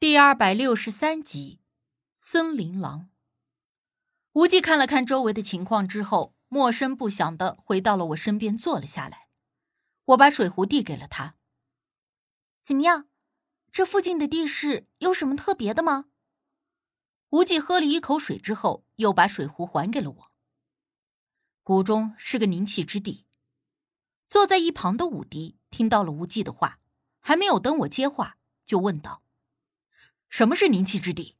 第二百六十三集，森林狼。无忌看了看周围的情况之后，默声不响的回到了我身边，坐了下来。我把水壶递给了他。怎么样？这附近的地势有什么特别的吗？无忌喝了一口水之后，又把水壶还给了我。谷中是个凝气之地。坐在一旁的武迪听到了无忌的话，还没有等我接话，就问道。什么是宁气之地？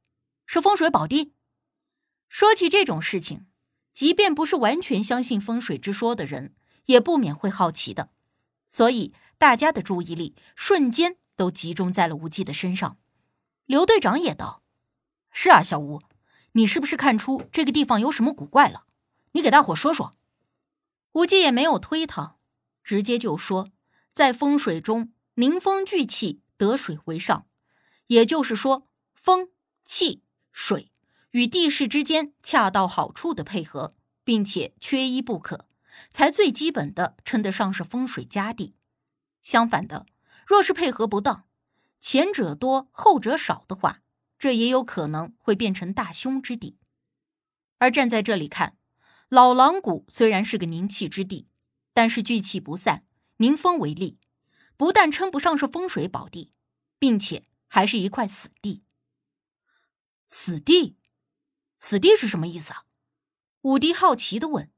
是风水宝地。说起这种事情，即便不是完全相信风水之说的人，也不免会好奇的。所以大家的注意力瞬间都集中在了无忌的身上。刘队长也道：“是啊，小吴，你是不是看出这个地方有什么古怪了？你给大伙说说。”无忌也没有推搪，直接就说：“在风水中，宁风聚气，得水为上。”也就是说，风、气、水与地势之间恰到好处的配合，并且缺一不可，才最基本的称得上是风水佳地。相反的，若是配合不当，前者多后者少的话，这也有可能会变成大凶之地。而站在这里看，老狼谷虽然是个凝气之地，但是聚气不散，凝风为例，不但称不上是风水宝地，并且。还是一块死地。死地，死地是什么意思啊？武迪好奇的问。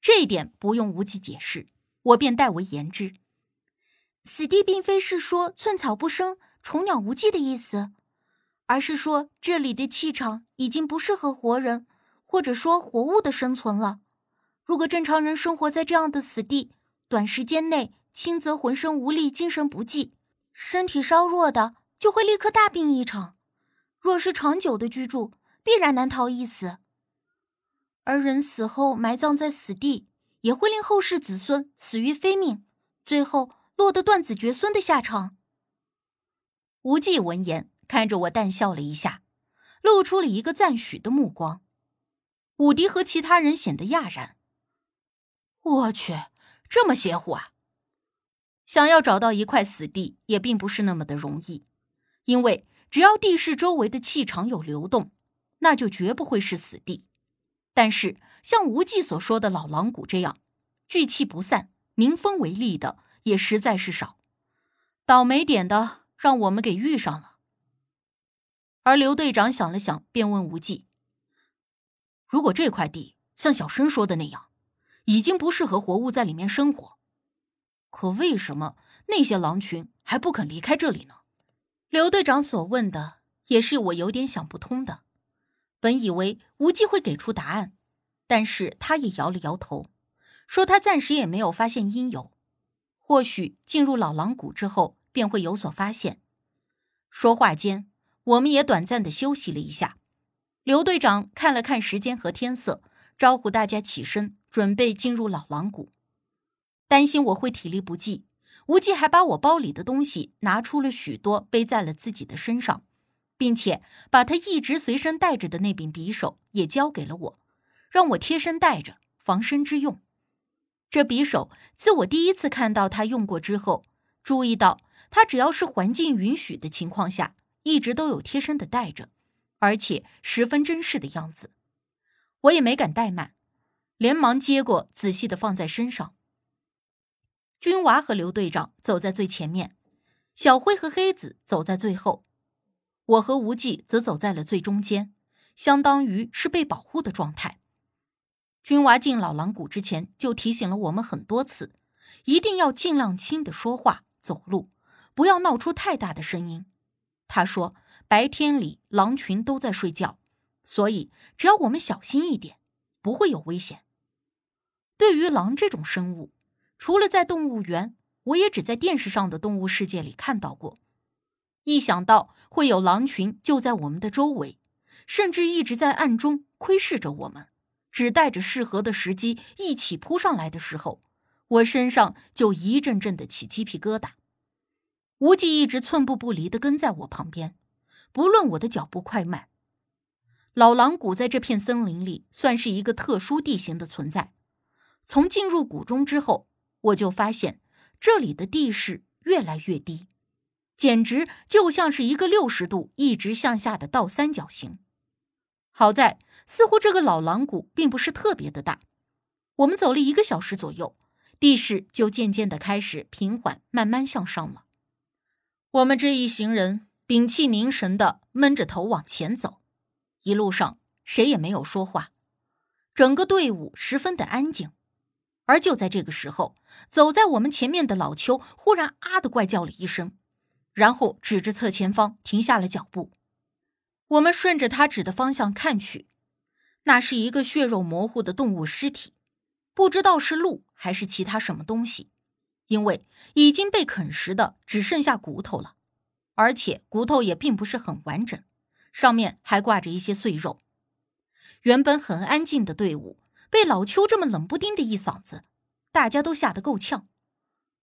这一点不用无忌解释，我便代为言之。死地并非是说寸草不生、虫鸟无迹的意思，而是说这里的气场已经不适合活人，或者说活物的生存了。如果正常人生活在这样的死地，短时间内轻则浑身无力、精神不济，身体稍弱的。就会立刻大病一场，若是长久的居住，必然难逃一死。而人死后埋葬在死地，也会令后世子孙死于非命，最后落得断子绝孙的下场。无忌闻言，看着我淡笑了一下，露出了一个赞许的目光。武迪和其他人显得讶然。我去，这么邪乎啊！想要找到一块死地，也并不是那么的容易。因为只要地势周围的气场有流动，那就绝不会是死地。但是像无忌所说的老狼谷这样聚气不散、宁风为例的，也实在是少。倒霉点的让我们给遇上了。而刘队长想了想，便问无忌：“如果这块地像小生说的那样，已经不适合活物在里面生活，可为什么那些狼群还不肯离开这里呢？”刘队长所问的也是我有点想不通的。本以为无忌会给出答案，但是他也摇了摇头，说他暂时也没有发现因由，或许进入老狼谷之后便会有所发现。说话间，我们也短暂的休息了一下。刘队长看了看时间和天色，招呼大家起身，准备进入老狼谷，担心我会体力不济。无忌还把我包里的东西拿出了许多，背在了自己的身上，并且把他一直随身带着的那柄匕首也交给了我，让我贴身带着，防身之用。这匕首自我第一次看到他用过之后，注意到他只要是环境允许的情况下，一直都有贴身的带着，而且十分珍视的样子。我也没敢怠慢，连忙接过，仔细的放在身上。军娃和刘队长走在最前面，小辉和黑子走在最后，我和无忌则走在了最中间，相当于是被保护的状态。军娃进老狼谷之前就提醒了我们很多次，一定要尽量轻的说话、走路，不要闹出太大的声音。他说，白天里狼群都在睡觉，所以只要我们小心一点，不会有危险。对于狼这种生物，除了在动物园，我也只在电视上的动物世界里看到过。一想到会有狼群就在我们的周围，甚至一直在暗中窥视着我们，只待着适合的时机一起扑上来的时候，我身上就一阵阵的起鸡皮疙瘩。无忌一直寸步不离的跟在我旁边，不论我的脚步快慢。老狼谷在这片森林里算是一个特殊地形的存在，从进入谷中之后。我就发现，这里的地势越来越低，简直就像是一个六十度一直向下的倒三角形。好在，似乎这个老狼谷并不是特别的大。我们走了一个小时左右，地势就渐渐的开始平缓，慢慢向上了。我们这一行人屏气凝神的闷着头往前走，一路上谁也没有说话，整个队伍十分的安静。而就在这个时候，走在我们前面的老邱忽然啊的怪叫了一声，然后指着侧前方停下了脚步。我们顺着他指的方向看去，那是一个血肉模糊的动物尸体，不知道是鹿还是其他什么东西，因为已经被啃食的只剩下骨头了，而且骨头也并不是很完整，上面还挂着一些碎肉。原本很安静的队伍被老邱这么冷不丁的一嗓子，大家都吓得够呛，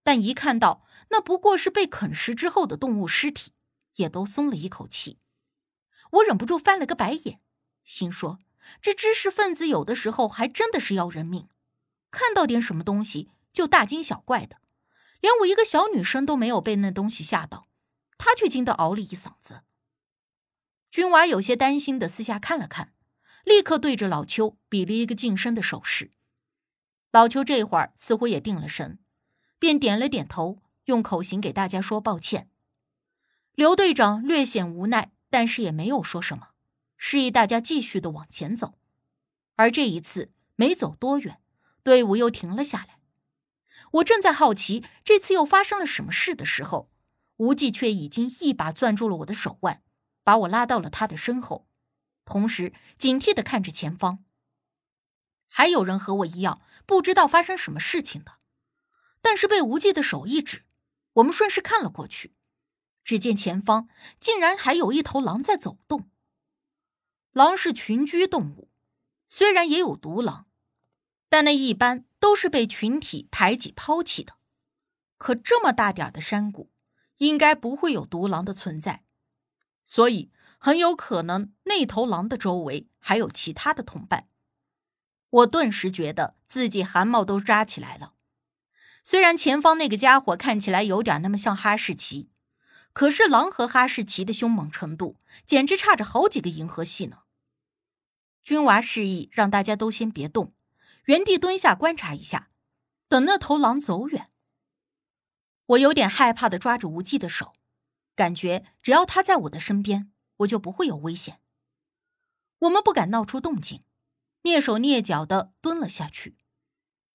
但一看到那不过是被啃食之后的动物尸体，也都松了一口气。我忍不住翻了个白眼，心说：这知识分子有的时候还真的是要人命，看到点什么东西就大惊小怪的，连我一个小女生都没有被那东西吓到，他却惊得嗷了一嗓子。君娃有些担心的四下看了看，立刻对着老邱比了一个近身的手势。老邱这会儿似乎也定了神，便点了点头，用口型给大家说抱歉。刘队长略显无奈。但是也没有说什么，示意大家继续的往前走。而这一次没走多远，队伍又停了下来。我正在好奇这次又发生了什么事的时候，无忌却已经一把攥住了我的手腕，把我拉到了他的身后，同时警惕的看着前方。还有人和我一样不知道发生什么事情的，但是被无忌的手一指，我们顺势看了过去。只见前方竟然还有一头狼在走动。狼是群居动物，虽然也有独狼，但那一般都是被群体排挤抛弃的。可这么大点的山谷，应该不会有独狼的存在，所以很有可能那头狼的周围还有其他的同伴。我顿时觉得自己汗毛都扎起来了。虽然前方那个家伙看起来有点那么像哈士奇。可是狼和哈士奇的凶猛程度，简直差着好几个银河系呢。君娃示意让大家都先别动，原地蹲下观察一下，等那头狼走远。我有点害怕的抓着无忌的手，感觉只要他在我的身边，我就不会有危险。我们不敢闹出动静，蹑手蹑脚的蹲了下去。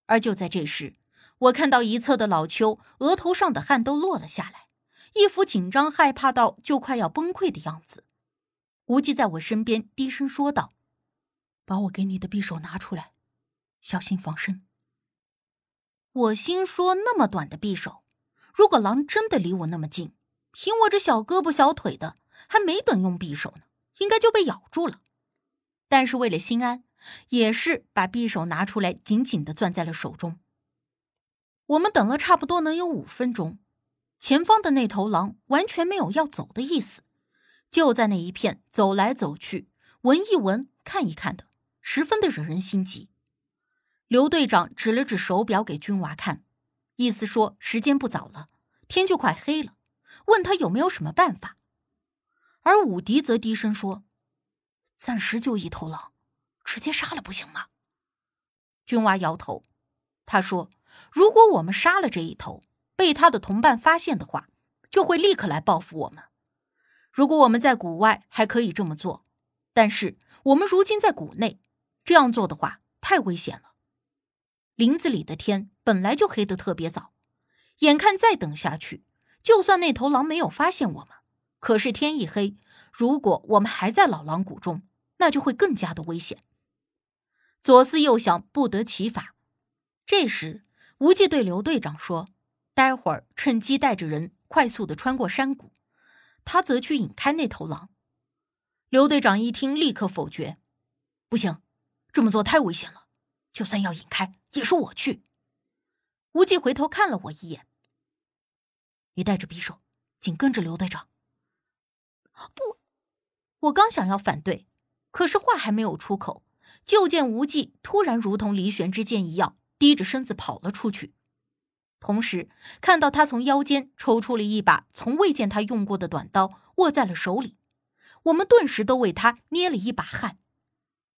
而就在这时，我看到一侧的老邱额头上的汗都落了下来。一副紧张害怕到就快要崩溃的样子，无忌在我身边低声说道：“把我给你的匕首拿出来，小心防身。”我心说：“那么短的匕首，如果狼真的离我那么近，凭我这小胳膊小腿的，还没等用匕首呢，应该就被咬住了。”但是为了心安，也是把匕首拿出来，紧紧的攥在了手中。我们等了差不多能有五分钟。前方的那头狼完全没有要走的意思，就在那一片走来走去，闻一闻，看一看的，十分的惹人心急。刘队长指了指手表给军娃看，意思说时间不早了，天就快黑了，问他有没有什么办法。而武迪则低声说：“暂时就一头狼，直接杀了不行吗？”军娃摇头，他说：“如果我们杀了这一头。”被他的同伴发现的话，就会立刻来报复我们。如果我们在谷外还可以这么做，但是我们如今在谷内，这样做的话太危险了。林子里的天本来就黑得特别早，眼看再等下去，就算那头狼没有发现我们，可是天一黑，如果我们还在老狼谷中，那就会更加的危险。左思右想，不得其法。这时，无忌对刘队长说。待会儿趁机带着人快速的穿过山谷，他则去引开那头狼。刘队长一听，立刻否决：“不行，这么做太危险了。就算要引开，也是我去。”无忌回头看了我一眼：“你带着匕首，紧跟着刘队长。”不，我刚想要反对，可是话还没有出口，就见无忌突然如同离弦之箭一样，低着身子跑了出去。同时看到他从腰间抽出了一把从未见他用过的短刀，握在了手里。我们顿时都为他捏了一把汗。